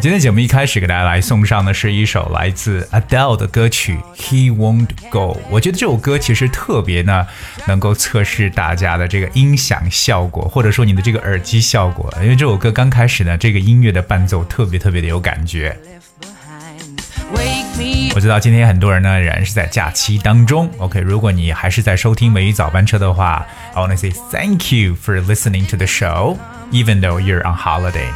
今天节目一开始给大家来送上的是一首来自 Adele 的歌曲《He Won't Go》。我觉得这首歌其实特别呢，能够测试大家的这个音响效果，或者说你的这个耳机效果。因为这首歌刚开始呢，这个音乐的伴奏特别特别的有感觉。我知道今天很多人呢仍然是在假期当中。OK，如果你还是在收听美语早班车的话，I want to say thank you for listening to the show, even though you're on holiday.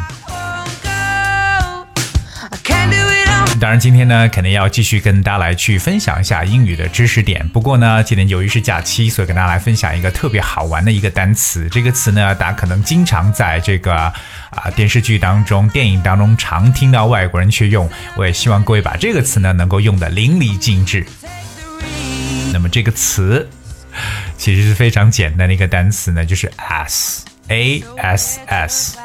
当然，今天呢，肯定要继续跟大家来去分享一下英语的知识点。不过呢，今天由于是假期，所以跟大家来分享一个特别好玩的一个单词。这个词呢，大家可能经常在这个啊电视剧当中、电影当中常听到外国人去用。我也希望各位把这个词呢，能够用的淋漓尽致。那么这个词其实是非常简单的一个单词呢，就是 s a s s。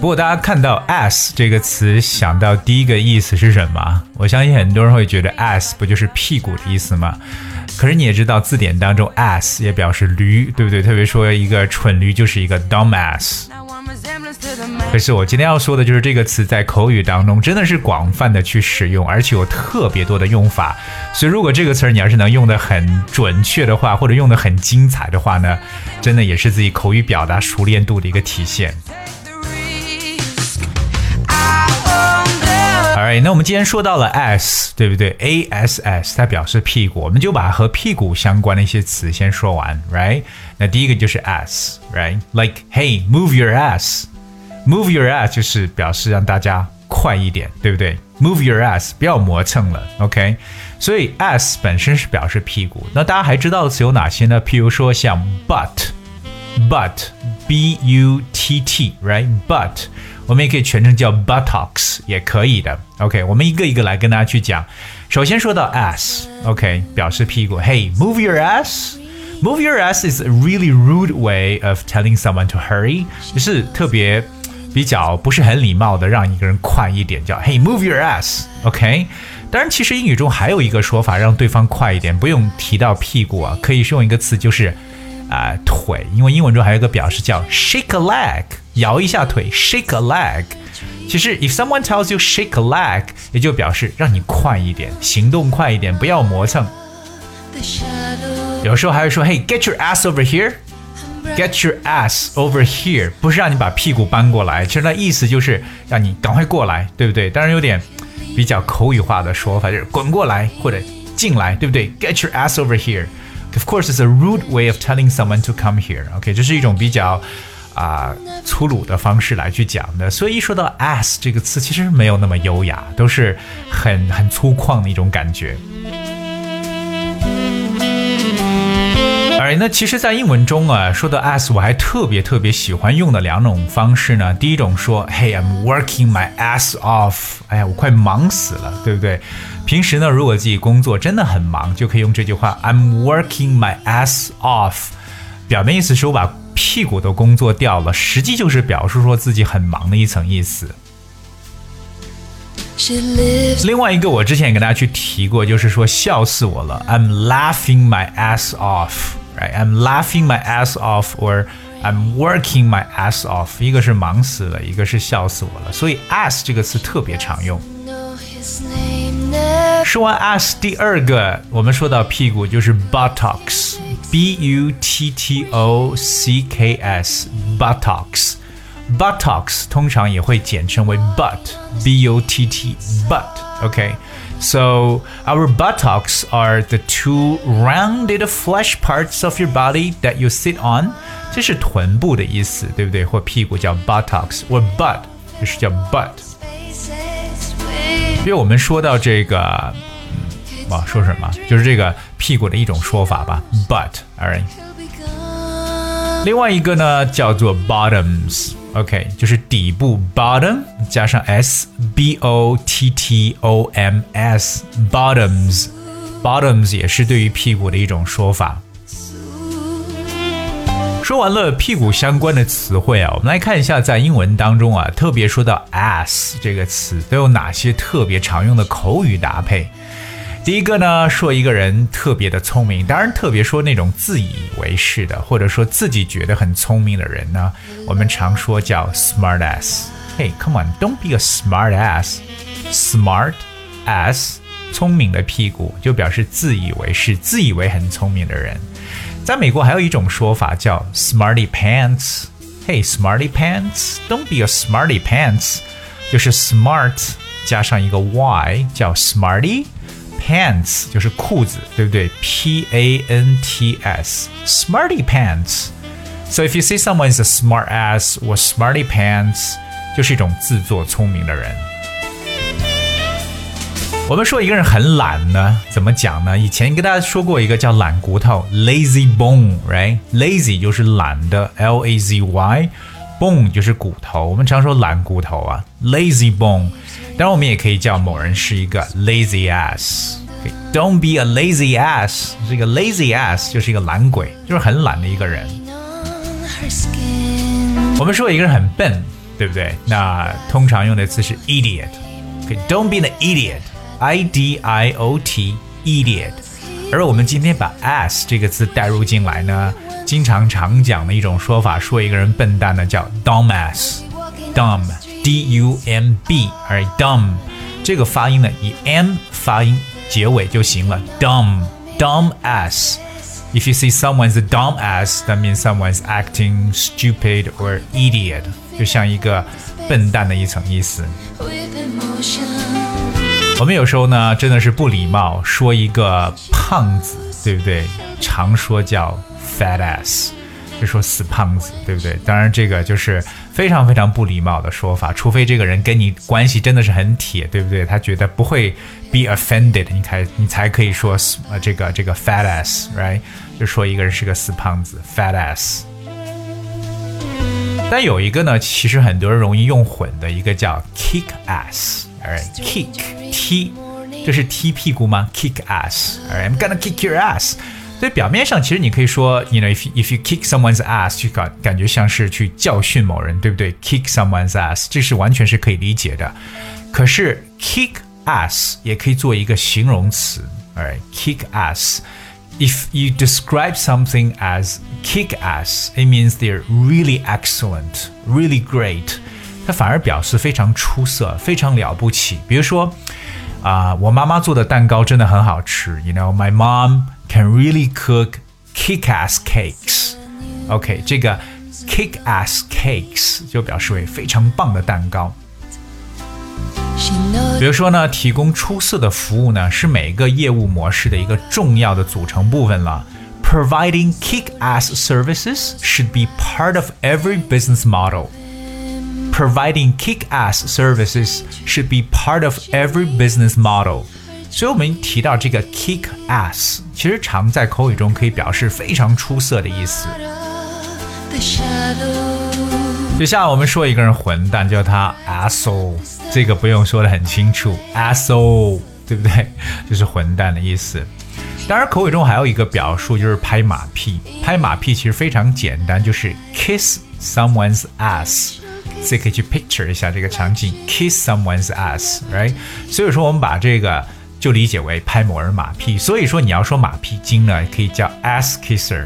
不过大家看到 ass 这个词，想到第一个意思是什么？我相信很多人会觉得 ass 不就是屁股的意思吗？可是你也知道，字典当中 ass 也表示驴，对不对？特别说一个蠢驴就是一个 dumb ass。可是我今天要说的就是这个词在口语当中真的是广泛的去使用，而且有特别多的用法。所以如果这个词儿你要是能用的很准确的话，或者用的很精彩的话呢，真的也是自己口语表达熟练度的一个体现。Alright，那我们既然说到了 as 对不对？A S S 它表示屁股，我们就把和屁股相关的一些词先说完，right？那第一个就是 as，right？like，hey，move your ass ass，move your ass 就是表示让大家快一点，对不对？Move your ass，不要磨蹭了，OK？所以 ass 本身是表示屁股。那大家还知道的词有哪些呢？譬如说像 butt，butt，b u t t，right？butt。我们也可以全称叫 buttocks，也可以的。OK，我们一个一个来跟大家去讲。首先说到 ass，OK，表示屁股。Hey，move your ass。Move your ass is a really rude way of telling someone to hurry，就是特别 比较不是很礼貌的让一个人快一点，叫 Hey，move your ass。OK，当然，其实英语中还有一个说法让对方快一点，不用提到屁股啊，可以用一个词就是啊、腿，因为英文中还有一个表示叫 shake a leg。摇一下腿，shake a leg。其实，if someone tells you shake a leg，也就表示让你快一点，行动快一点，不要磨蹭。有时候还会说，Hey，get your ass over here Get your ass over here，不是让你把屁股搬过来，其实那意思就是让你赶快过来，对不对？当然有点比较口语化的说法，就是滚过来或者进来，对不对？Get your ass over here。Of course, it's a rude way of telling someone to come here. OK，这是一种比较。啊、粗鲁的方式来去讲的，所以一说到 ass 这个词，其实没有那么优雅，都是很很粗犷的一种感觉。而那其实，在英文中啊，说到 ass，我还特别特别喜欢用的两种方式呢。第一种说，Hey，I'm working my ass off，哎呀，我快忙死了，对不对？平时呢，如果自己工作真的很忙，就可以用这句话，I'm working my ass off，表面意思是我把屁股都工作掉了，实际就是表示说自己很忙的一层意思。另外一个，我之前也跟大家去提过，就是说笑死我了，I'm laughing my ass off，right？I'm laughing my ass off，or I'm working my ass off。一个是忙死了，一个是笑死我了。所以 ass 这个词特别常用。说完 ass，第二个我们说到屁股就是 buttocks。B U T T O C K S buttocks buttocks 通常也会简称为 butt B U T T butt okay so our buttocks are the two rounded flesh parts of your body that you sit on 这是臀部的意思对不对或屁股叫 buttocks 或 butt 就是叫 butt 因为我们说到这个啊，说什么？就是这个屁股的一种说法吧，butt，alright。另外一个呢叫做 bottoms。 OK，就是底部 bottom 加上 s b o t t o m s bottoms bottoms 也是对于屁股的一种说法。说完了屁股相关的词汇啊，我们来看一下在英文当中啊，特别说到 ass 这个词都有哪些特别常用的口语搭配。第一个呢，说一个人特别的聪明，当然特别说那种自以为是的，或者说自己觉得很聪明的人呢，我们常说叫 smart ass。Hey, come on, don't be a smart ass. Smart ass，聪明的屁股就表示自以为是、自以为很聪明的人。在美国还有一种说法叫 smarty pants。Hey, smarty pants, don't be a smarty pants，就是 smart 加上一个 y 叫 smarty。Pants 就是裤子，对不对？P A N T S，smarty pants。So if you say someone is a smart ass or smarty pants，就是一种自作聪明的人。我们说一个人很懒呢，怎么讲呢？以前跟大家说过一个叫懒骨头，lazy bone，right？Lazy 就是懒的，L A Z Bone 就是骨头。我们常说懒骨头啊，lazy bone。当然，我们也可以叫某人是一个 lazy ass。Don't be a lazy ass。这个 lazy ass 就是一个懒鬼，就是很懒的一个人。我们说一个人很笨，对不对？那通常用的词是 idiot。Don't be an idiot。I D I O T idiot。而我们今天把 ass 这个词带入进来呢，经常常讲的一种说法，说一个人笨蛋呢，叫 dumb ass。dumb。D U M B，而 dumb 这个发音呢，以 m 发音结尾就行了。dumb dumb ass。If you see someone's a dumb ass, that means someone's acting stupid or idiot，就像一个笨蛋的一层意思。我们有时候呢，真的是不礼貌，说一个胖子，对不对？常说叫 fat ass。就说死胖子，对不对？当然，这个就是非常非常不礼貌的说法，除非这个人跟你关系真的是很铁，对不对？他觉得不会 be offended，你才你才可以说呃这个这个 fat ass，right？就说一个人是个死胖子，fat ass。但有一个呢，其实很多人容易用混的，一个叫 kick ass ass，right？kick 踢，这是踢屁股吗？kick ass，right？I'm gonna kick your ass。所以表面上其实你可以说，you know if if you kick someone's ass，就感感觉像是去教训某人，对不对？kick someone's ass，这是完全是可以理解的。可是 kick ass 也可以做一个形容词，alright？kick ass。If you describe something as kick ass, it means they're really excellent, really great. 它反而表示非常出色，非常了不起。比如说，啊、呃，我妈妈做的蛋糕真的很好吃。You know, my mom can really cook kick-ass cakes. OK，这个 kick-ass cakes 就表示为非常棒的蛋糕。比如说呢，提供出色的服务呢，是每个业务模式的一个重要的组成部分了。Providing kick-ass services should be part of every business model. Providing kick-ass services should be part of every business model. 所以，我们提到这个 kick ass，其实常在口语中可以表示非常出色的意思。就像我们说一个人混蛋，叫他 asshole，这个不用说的很清楚，asshole，对不对？就是混蛋的意思。当然，口语中还有一个表述就是拍马屁。拍马屁其实非常简单，就是 kiss someone's ass。自己可以去 picture 一下这个场景，kiss someone's ass，right？所以说，我们把这个。就理解为拍某人马屁，所以说你要说马屁精呢，可以叫 ass kisser，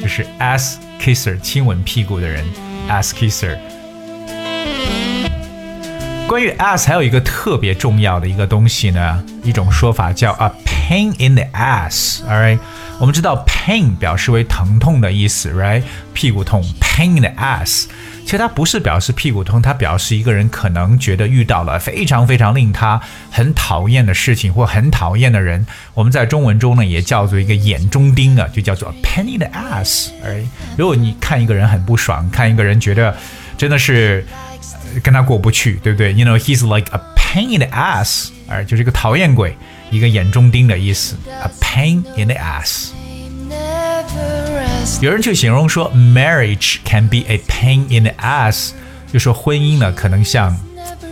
就是 ass kisser，亲吻屁股的人，ass kisser。关于 ass 还有一个特别重要的一个东西呢，一种说法叫 a pain in the ass，alright？我们知道 pain 表示为疼痛的意思，right？屁股痛，pain in the ass。其实它不是表示屁股痛，它表示一个人可能觉得遇到了非常非常令他很讨厌的事情或很讨厌的人。我们在中文中呢也叫做一个眼中钉啊，就叫做 pain in the ass。哎，如果你看一个人很不爽，看一个人觉得真的是跟他过不去，对不对？You know he's like a pain in the ass，哎，就是一个讨厌鬼，一个眼中钉的意思，a pain in the ass。有人去形容说，marriage can be a pain in the ass，就 就说婚姻呢，可能像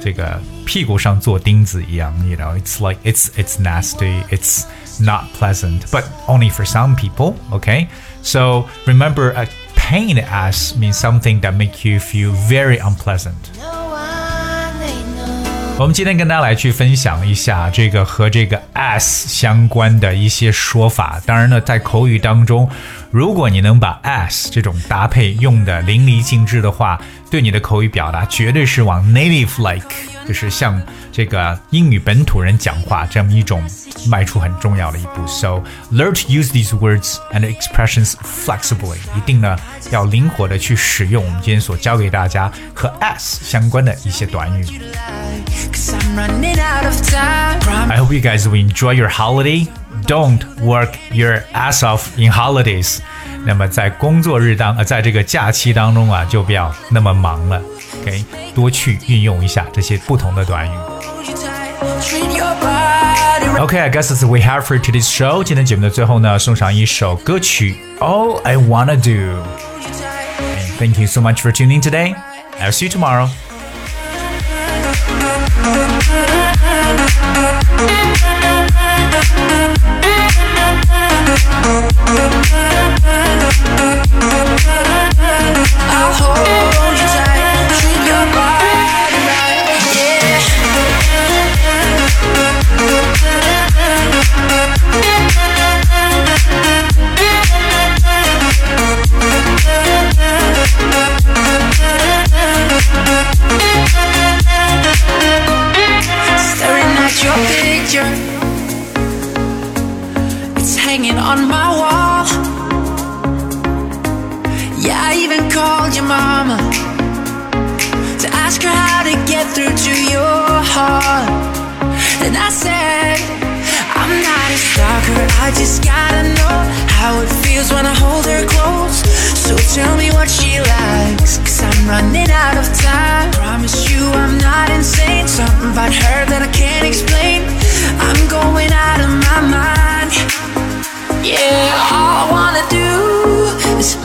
这个屁股上做钉子一样，you know, it's like it's it's nasty, it's not pleasant, but only for some people. Okay, so remember, a pain in the ass means something that make you feel very unpleasant. 我们今天跟大家来去分享一下这个和这个 as 相关的一些说法。当然呢，在口语当中，如果你能把 as 这种搭配用的淋漓尽致的话，对你的口语表达绝对是往 native like，就是像这个英语本土人讲话这么一种迈出很重要的一步。So learn to use these words and expressions flexibly，一定呢要灵活的去使用我们今天所教给大家和 as 相关的一些短语。I hope you guys will enjoy your holiday. Don't work your ass off in holidays. 那么在工作日当呃，在这个假期当中啊，就不要那么忙了。OK，多去运用一下这些不同的短语。Okay, I guess that's what we have for today's show. 今天节目的最后呢，送上一首歌曲，All I Wanna Do. And thank you so much for tuning today. I'll see you tomorrow. Oh, oh, oh. Hanging on my wall. Yeah, I even called your mama to ask her how to get through to your heart. And I said, I'm not a stalker, I just gotta know how it feels when I hold her close. So tell me what she likes, cause I'm running out of time. Promise you I'm not insane, something about her that I can't explain. I'm going out of my mind. Yeah, all I wanna do is